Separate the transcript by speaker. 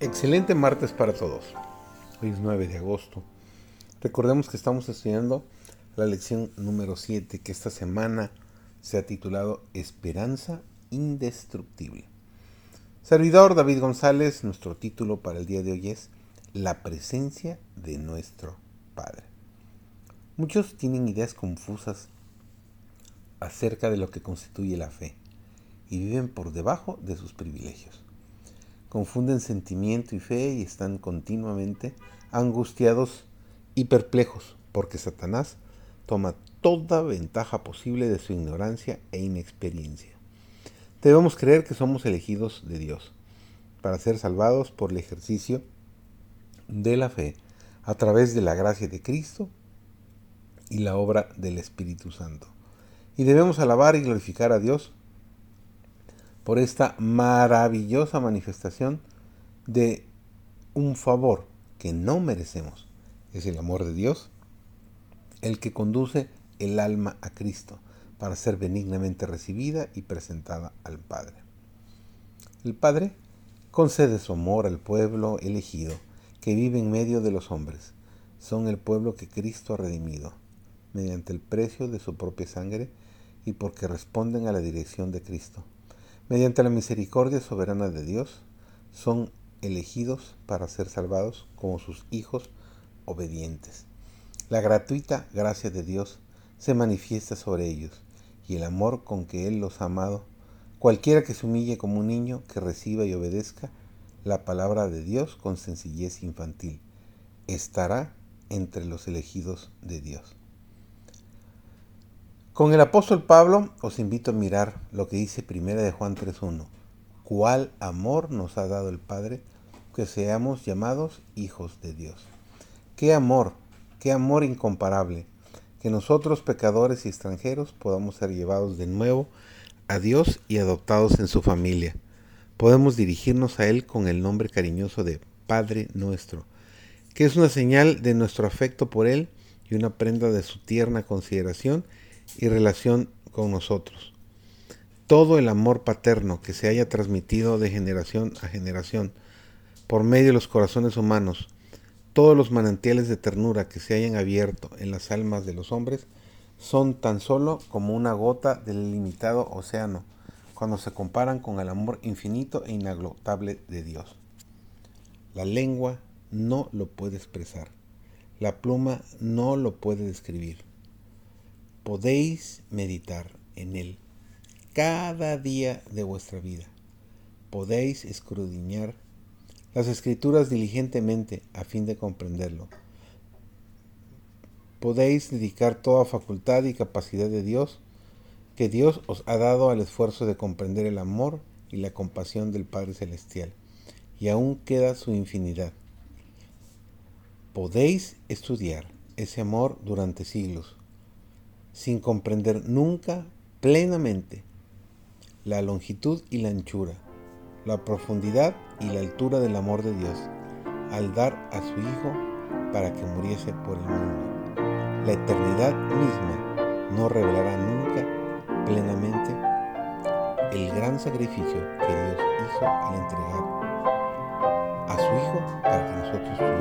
Speaker 1: Excelente martes para todos. Hoy es 9 de agosto. Recordemos que estamos estudiando la lección número 7 que esta semana se ha titulado Esperanza Indestructible. Servidor David González, nuestro título para el día de hoy es La presencia de nuestro Padre. Muchos tienen ideas confusas acerca de lo que constituye la fe y viven por debajo de sus privilegios confunden sentimiento y fe y están continuamente angustiados y perplejos porque Satanás toma toda ventaja posible de su ignorancia e inexperiencia. Debemos creer que somos elegidos de Dios para ser salvados por el ejercicio de la fe a través de la gracia de Cristo y la obra del Espíritu Santo. Y debemos alabar y glorificar a Dios por esta maravillosa manifestación de un favor que no merecemos. Es el amor de Dios el que conduce el alma a Cristo para ser benignamente recibida y presentada al Padre. El Padre concede su amor al pueblo elegido que vive en medio de los hombres. Son el pueblo que Cristo ha redimido mediante el precio de su propia sangre y porque responden a la dirección de Cristo mediante la misericordia soberana de Dios, son elegidos para ser salvados como sus hijos obedientes. La gratuita gracia de Dios se manifiesta sobre ellos y el amor con que Él los ha amado, cualquiera que se humille como un niño, que reciba y obedezca la palabra de Dios con sencillez infantil, estará entre los elegidos de Dios. Con el apóstol Pablo os invito a mirar lo que dice Primera de Juan 3.1. ¿Cuál amor nos ha dado el Padre que seamos llamados hijos de Dios? ¿Qué amor, qué amor incomparable que nosotros pecadores y extranjeros podamos ser llevados de nuevo a Dios y adoptados en su familia? Podemos dirigirnos a Él con el nombre cariñoso de Padre nuestro, que es una señal de nuestro afecto por Él y una prenda de su tierna consideración y relación con nosotros. Todo el amor paterno que se haya transmitido de generación a generación por medio de los corazones humanos, todos los manantiales de ternura que se hayan abierto en las almas de los hombres, son tan solo como una gota del ilimitado océano cuando se comparan con el amor infinito e inagotable de Dios. La lengua no lo puede expresar, la pluma no lo puede describir podéis meditar en él cada día de vuestra vida. Podéis escudriñar las escrituras diligentemente a fin de comprenderlo. Podéis dedicar toda facultad y capacidad de Dios que Dios os ha dado al esfuerzo de comprender el amor y la compasión del Padre Celestial. Y aún queda su infinidad. Podéis estudiar ese amor durante siglos sin comprender nunca plenamente la longitud y la anchura, la profundidad y la altura del amor de Dios al dar a su Hijo para que muriese por el mundo. La eternidad misma no revelará nunca plenamente el gran sacrificio que Dios hizo al entregar a su Hijo para que nosotros